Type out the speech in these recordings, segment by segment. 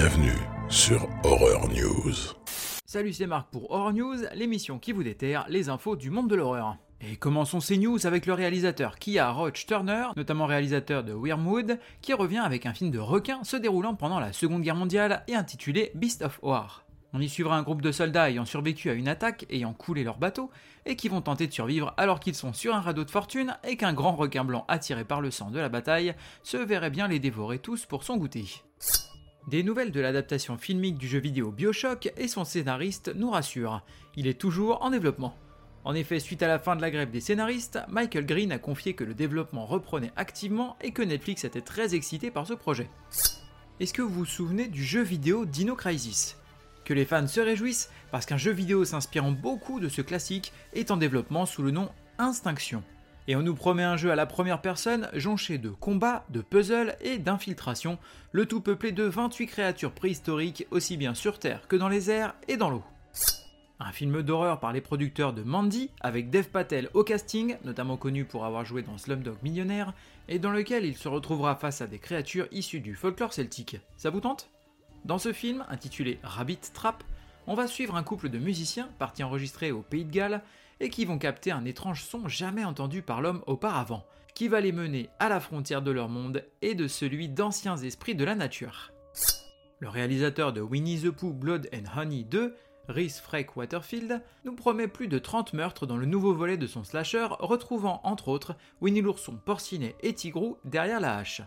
Bienvenue sur Horror News. Salut, c'est Marc pour Horror News, l'émission qui vous déterre les infos du monde de l'horreur. Et commençons ces news avec le réalisateur Kia Roach Turner, notamment réalisateur de Wormwood, qui revient avec un film de requin se déroulant pendant la Seconde Guerre mondiale et intitulé Beast of War. On y suivra un groupe de soldats ayant survécu à une attaque, ayant coulé leur bateau, et qui vont tenter de survivre alors qu'ils sont sur un radeau de fortune et qu'un grand requin blanc attiré par le sang de la bataille se verrait bien les dévorer tous pour son goûter. Des nouvelles de l'adaptation filmique du jeu vidéo Bioshock et son scénariste nous rassurent. Il est toujours en développement. En effet, suite à la fin de la grève des scénaristes, Michael Green a confié que le développement reprenait activement et que Netflix était très excité par ce projet. Est-ce que vous vous souvenez du jeu vidéo Dino Crisis? Que les fans se réjouissent parce qu'un jeu vidéo s'inspirant beaucoup de ce classique est en développement sous le nom Instinction. Et on nous promet un jeu à la première personne jonché de combats, de puzzles et d'infiltration, le tout peuplé de 28 créatures préhistoriques aussi bien sur Terre que dans les airs et dans l'eau. Un film d'horreur par les producteurs de Mandy, avec Dev Patel au casting, notamment connu pour avoir joué dans Slumdog Millionnaire, et dans lequel il se retrouvera face à des créatures issues du folklore celtique. Ça vous tente? Dans ce film, intitulé Rabbit Trap, on va suivre un couple de musiciens partis enregistrer au Pays de Galles et qui vont capter un étrange son jamais entendu par l'homme auparavant, qui va les mener à la frontière de leur monde et de celui d'anciens esprits de la nature. Le réalisateur de Winnie the Pooh Blood and Honey 2, Rhys Freck Waterfield, nous promet plus de 30 meurtres dans le nouveau volet de son slasher, retrouvant entre autres Winnie l'ourson, Porcinet et Tigrou derrière la hache.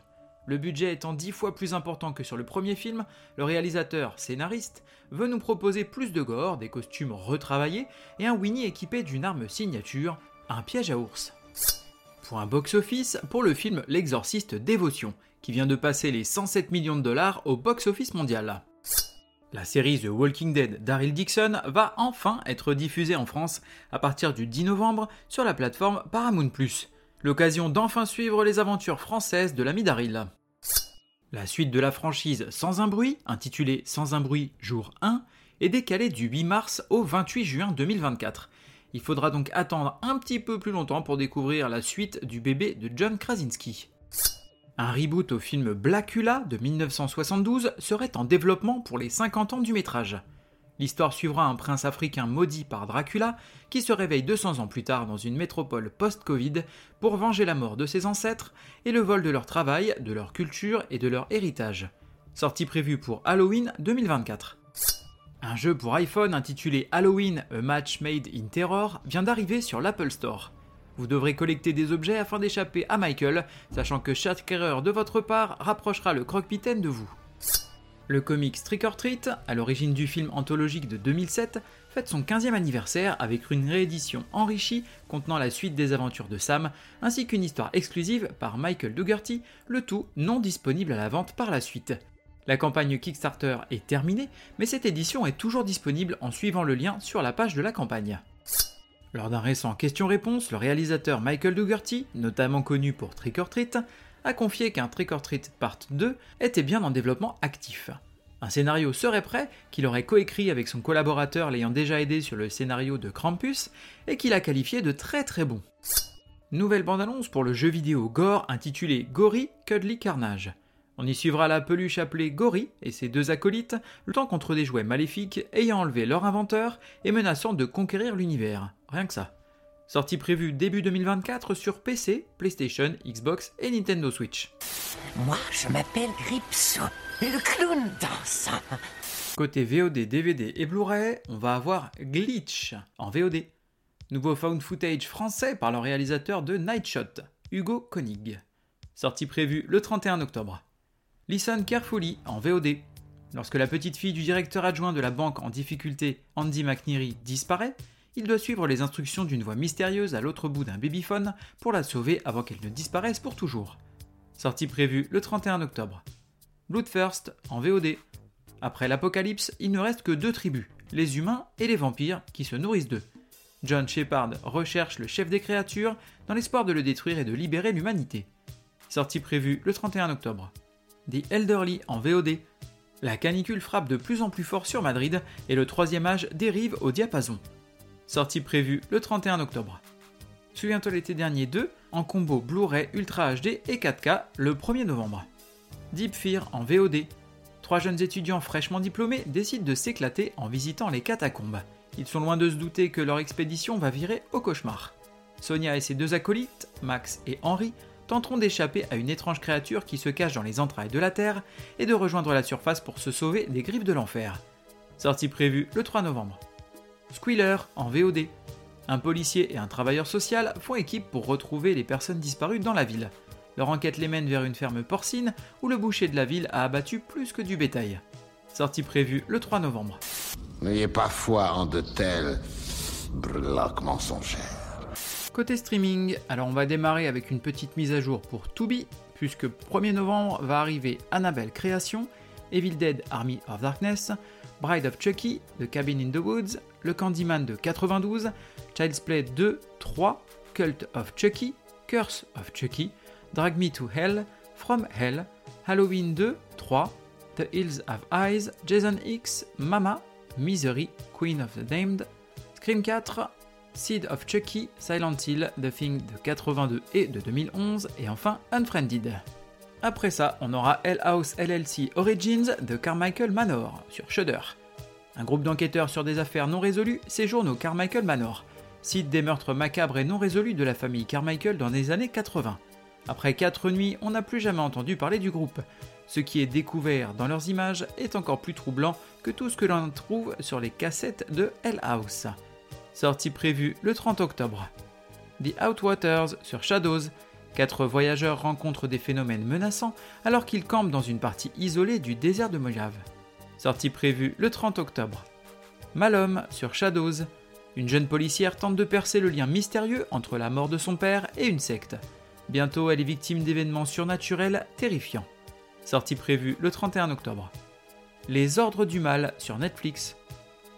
Le budget étant dix fois plus important que sur le premier film, le réalisateur, scénariste, veut nous proposer plus de gore, des costumes retravaillés et un Winnie équipé d'une arme signature, un piège à ours. Un box-office, pour le film L'exorciste Dévotion, qui vient de passer les 107 millions de dollars au box-office mondial. La série The Walking Dead d'Aryl Dixon va enfin être diffusée en France à partir du 10 novembre sur la plateforme Paramount+. L'occasion d'enfin suivre les aventures françaises de l'ami Daryl. La suite de la franchise Sans un bruit, intitulée Sans un bruit jour 1, est décalée du 8 mars au 28 juin 2024. Il faudra donc attendre un petit peu plus longtemps pour découvrir la suite du bébé de John Krasinski. Un reboot au film Blackula de 1972 serait en développement pour les 50 ans du métrage. L'histoire suivra un prince africain maudit par Dracula qui se réveille 200 ans plus tard dans une métropole post-Covid pour venger la mort de ses ancêtres et le vol de leur travail, de leur culture et de leur héritage. Sortie prévue pour Halloween 2024. Un jeu pour iPhone intitulé Halloween A Match Made in Terror vient d'arriver sur l'Apple Store. Vous devrez collecter des objets afin d'échapper à Michael, sachant que chaque erreur de votre part rapprochera le croque-mitaine de vous. Le comics Trick or Treat, à l'origine du film anthologique de 2007, fête son 15e anniversaire avec une réédition enrichie contenant la suite des aventures de Sam, ainsi qu'une histoire exclusive par Michael Dougherty, le tout non disponible à la vente par la suite. La campagne Kickstarter est terminée, mais cette édition est toujours disponible en suivant le lien sur la page de la campagne. Lors d'un récent question-réponse, le réalisateur Michael Dougherty, notamment connu pour Trick or Treat, a confié qu'un Trick or Part 2 était bien en développement actif. Un scénario serait prêt, qu'il aurait coécrit avec son collaborateur l'ayant déjà aidé sur le scénario de Krampus, et qu'il a qualifié de très très bon. Nouvelle bande-annonce pour le jeu vidéo Gore intitulé Gory Cuddly Carnage. On y suivra la peluche appelée Gory et ses deux acolytes, luttant contre des jouets maléfiques ayant enlevé leur inventeur et menaçant de conquérir l'univers. Rien que ça. Sortie prévue début 2024 sur PC, PlayStation, Xbox et Nintendo Switch. Moi, je m'appelle Ripso, le clown dansant. Côté VOD, DVD et Blu-ray, on va avoir Glitch en VOD. Nouveau found footage français par le réalisateur de Nightshot, Hugo Koenig. Sortie prévue le 31 octobre. Listen Carefully en VOD. Lorsque la petite fille du directeur adjoint de la banque en difficulté, Andy McNeary, disparaît, il doit suivre les instructions d'une voix mystérieuse à l'autre bout d'un babyphone pour la sauver avant qu'elle ne disparaisse pour toujours. Sortie prévue le 31 octobre. Bloodthirst en VOD. Après l'apocalypse, il ne reste que deux tribus, les humains et les vampires, qui se nourrissent d'eux. John Shepard recherche le chef des créatures dans l'espoir de le détruire et de libérer l'humanité. Sortie prévue le 31 octobre. The Elderly en VOD. La canicule frappe de plus en plus fort sur Madrid et le troisième âge dérive au diapason sortie prévue le 31 octobre. Souviens-toi l'été dernier 2 en combo Blu-ray Ultra HD et 4K le 1er novembre. Deep Fear en VOD. trois jeunes étudiants fraîchement diplômés décident de s'éclater en visitant les catacombes. Ils sont loin de se douter que leur expédition va virer au cauchemar. Sonia et ses deux acolytes, Max et Henri, tenteront d'échapper à une étrange créature qui se cache dans les entrailles de la Terre et de rejoindre la surface pour se sauver des griffes de l'enfer. Sortie prévue le 3 novembre. Squealer en VOD. Un policier et un travailleur social font équipe pour retrouver les personnes disparues dans la ville. Leur enquête les mène vers une ferme porcine où le boucher de la ville a abattu plus que du bétail. Sortie prévue le 3 novembre. N'ayez pas foi en de tels breloques mensongères. Côté streaming, alors on va démarrer avec une petite mise à jour pour Tubi, puisque 1er novembre va arriver Annabelle Création, Evil Dead Army of Darkness, Bride of Chucky, The Cabin in the Woods, Le Candyman de 92, Child's Play 2, 3, Cult of Chucky, Curse of Chucky, Drag Me to Hell, From Hell, Halloween 2, 3, The Hills Have Eyes, Jason X, Mama, Misery, Queen of the Damned, Scream 4, Seed of Chucky, Silent Hill, The Thing de 82 et de 2011, et enfin Unfriended. Après ça, on aura Hell House LLC Origins de Carmichael Manor sur Shudder. Un groupe d'enquêteurs sur des affaires non résolues séjourne au Carmichael Manor, site des meurtres macabres et non résolus de la famille Carmichael dans les années 80. Après 4 nuits, on n'a plus jamais entendu parler du groupe. Ce qui est découvert dans leurs images est encore plus troublant que tout ce que l'on trouve sur les cassettes de Hell House. Sortie prévue le 30 octobre. The Outwaters sur Shadows. Quatre voyageurs rencontrent des phénomènes menaçants alors qu'ils campent dans une partie isolée du désert de Mojave. Sortie prévue le 30 octobre. Malhomme sur Shadows. Une jeune policière tente de percer le lien mystérieux entre la mort de son père et une secte. Bientôt, elle est victime d'événements surnaturels terrifiants. Sortie prévue le 31 octobre. Les Ordres du Mal sur Netflix.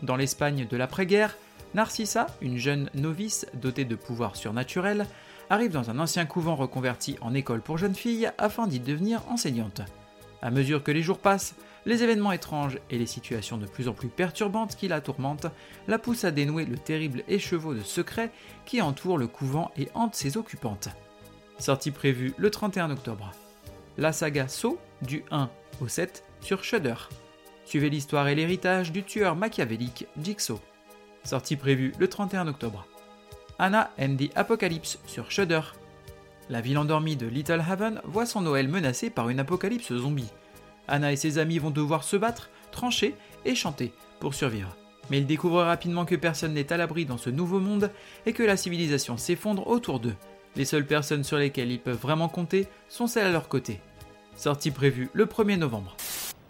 Dans l'Espagne de l'après-guerre, Narcissa, une jeune novice dotée de pouvoirs surnaturels, arrive dans un ancien couvent reconverti en école pour jeunes filles afin d'y devenir enseignante. À mesure que les jours passent, les événements étranges et les situations de plus en plus perturbantes qui la tourmentent la poussent à dénouer le terrible écheveau de secrets qui entoure le couvent et hante ses occupantes. Sortie prévue le 31 octobre. La saga Saw du 1 au 7 sur Shudder. Suivez l'histoire et l'héritage du tueur machiavélique Jigsaw. Sortie prévue le 31 octobre. Anna and the Apocalypse sur Shudder. La ville endormie de Little Haven voit son Noël menacé par une apocalypse zombie. Anna et ses amis vont devoir se battre, trancher et chanter pour survivre. Mais ils découvrent rapidement que personne n'est à l'abri dans ce nouveau monde et que la civilisation s'effondre autour d'eux. Les seules personnes sur lesquelles ils peuvent vraiment compter sont celles à leur côté. Sortie prévue le 1er novembre.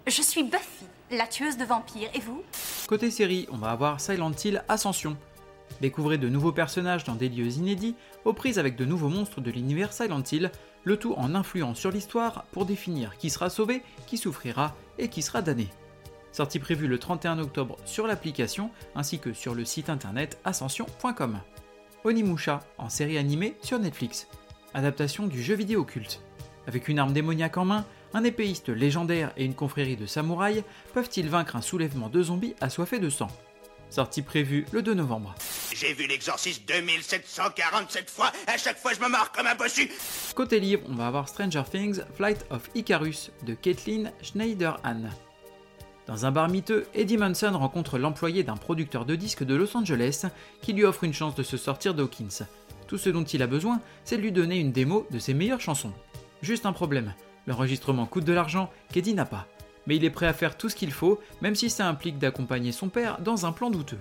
Je suis Buffy, la tueuse de vampires, et vous? Côté série, on va avoir Silent Hill Ascension. Découvrez de nouveaux personnages dans des lieux inédits, aux prises avec de nouveaux monstres de l'univers Silent Hill, le tout en influant sur l'histoire pour définir qui sera sauvé, qui souffrira et qui sera damné. Sortie prévue le 31 octobre sur l'application ainsi que sur le site internet ascension.com. Onimusha en série animée sur Netflix. Adaptation du jeu vidéo culte. Avec une arme démoniaque en main, un épéiste légendaire et une confrérie de samouraïs peuvent-ils vaincre un soulèvement de zombies assoiffés de sang? Sortie prévue le 2 novembre. J'ai vu l'exorciste 2747 fois, à chaque fois je me marre comme un bossu Côté livre, on va avoir Stranger Things Flight of Icarus de Kathleen Schneiderhan. Dans un bar miteux, Eddie Munson rencontre l'employé d'un producteur de disques de Los Angeles qui lui offre une chance de se sortir d'Hawkins. Tout ce dont il a besoin, c'est de lui donner une démo de ses meilleures chansons. Juste un problème, l'enregistrement coûte de l'argent qu'Eddie n'a pas. Mais il est prêt à faire tout ce qu'il faut, même si ça implique d'accompagner son père dans un plan douteux.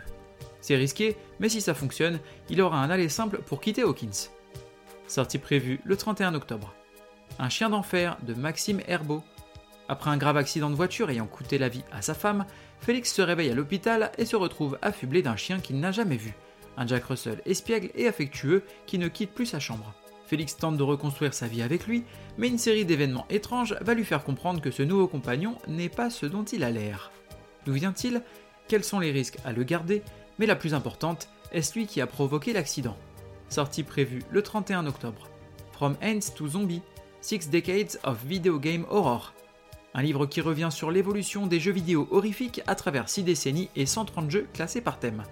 C'est risqué, mais si ça fonctionne, il aura un aller simple pour quitter Hawkins. Sortie prévue le 31 octobre. Un chien d'enfer de Maxime Herbeau. Après un grave accident de voiture ayant coûté la vie à sa femme, Félix se réveille à l'hôpital et se retrouve affublé d'un chien qu'il n'a jamais vu. Un Jack Russell espiègle et affectueux qui ne quitte plus sa chambre. Félix tente de reconstruire sa vie avec lui, mais une série d'événements étranges va lui faire comprendre que ce nouveau compagnon n'est pas ce dont il a l'air. D'où vient-il? Quels sont les risques à le garder? Mais la plus importante, est-ce lui qui a provoqué l'accident? Sortie prévue le 31 octobre. From Ants to Zombie, Six Decades of Video Game Horror. Un livre qui revient sur l'évolution des jeux vidéo horrifiques à travers 6 décennies et 130 jeux classés par thème.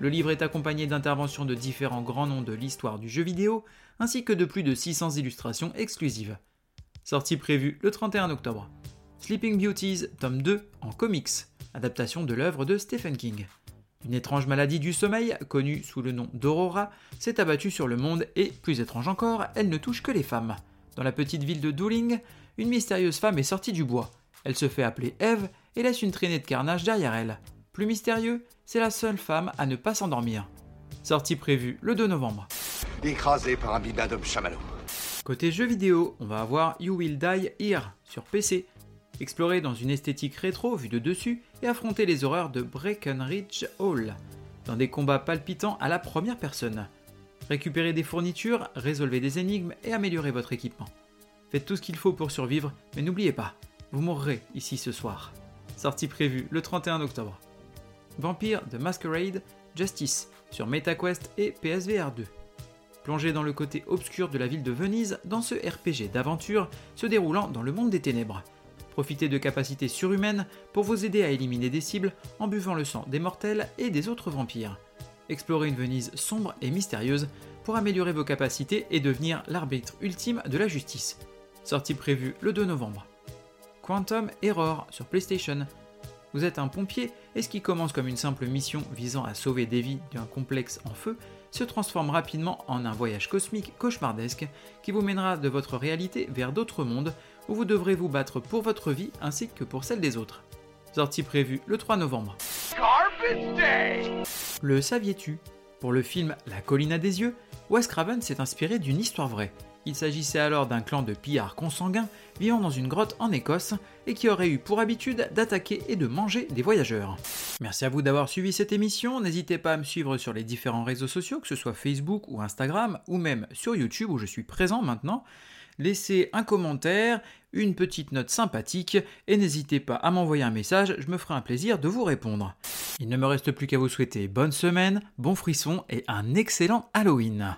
Le livre est accompagné d'interventions de différents grands noms de l'histoire du jeu vidéo, ainsi que de plus de 600 illustrations exclusives. Sortie prévue le 31 octobre. Sleeping Beauties, tome 2, en comics, adaptation de l'œuvre de Stephen King. Une étrange maladie du sommeil, connue sous le nom d'Aurora, s'est abattue sur le monde et, plus étrange encore, elle ne touche que les femmes. Dans la petite ville de Dooling, une mystérieuse femme est sortie du bois. Elle se fait appeler Eve et laisse une traînée de carnage derrière elle. Plus mystérieux, c'est la seule femme à ne pas s'endormir. Sortie prévue le 2 novembre. Écrasé par un bibendum chamallow. Côté jeux vidéo, on va avoir You Will Die Here sur PC. Explorer dans une esthétique rétro vue de dessus et affronter les horreurs de Breckenridge Hall dans des combats palpitants à la première personne. Récupérez des fournitures, résolvez des énigmes et améliorez votre équipement. Faites tout ce qu'il faut pour survivre, mais n'oubliez pas, vous mourrez ici ce soir. Sortie prévue le 31 octobre. Vampire de Masquerade Justice sur MetaQuest et PSVR 2. Plongez dans le côté obscur de la ville de Venise dans ce RPG d'aventure se déroulant dans le monde des ténèbres. Profitez de capacités surhumaines pour vous aider à éliminer des cibles en buvant le sang des mortels et des autres vampires. Explorez une Venise sombre et mystérieuse pour améliorer vos capacités et devenir l'arbitre ultime de la justice. Sortie prévue le 2 novembre. Quantum Error sur PlayStation. Vous êtes un pompier et ce qui commence comme une simple mission visant à sauver des vies d'un complexe en feu se transforme rapidement en un voyage cosmique cauchemardesque qui vous mènera de votre réalité vers d'autres mondes où vous devrez vous battre pour votre vie ainsi que pour celle des autres. Sortie prévue le 3 novembre. Le saviez-tu? Pour le film La colline à des yeux, Wes Craven s'est inspiré d'une histoire vraie. Il s'agissait alors d'un clan de pillards consanguins vivant dans une grotte en Écosse et qui aurait eu pour habitude d'attaquer et de manger des voyageurs. Merci à vous d'avoir suivi cette émission, n'hésitez pas à me suivre sur les différents réseaux sociaux, que ce soit Facebook ou Instagram, ou même sur YouTube où je suis présent maintenant. Laissez un commentaire, une petite note sympathique et n'hésitez pas à m'envoyer un message, je me ferai un plaisir de vous répondre. Il ne me reste plus qu'à vous souhaiter bonne semaine, bon frisson et un excellent Halloween.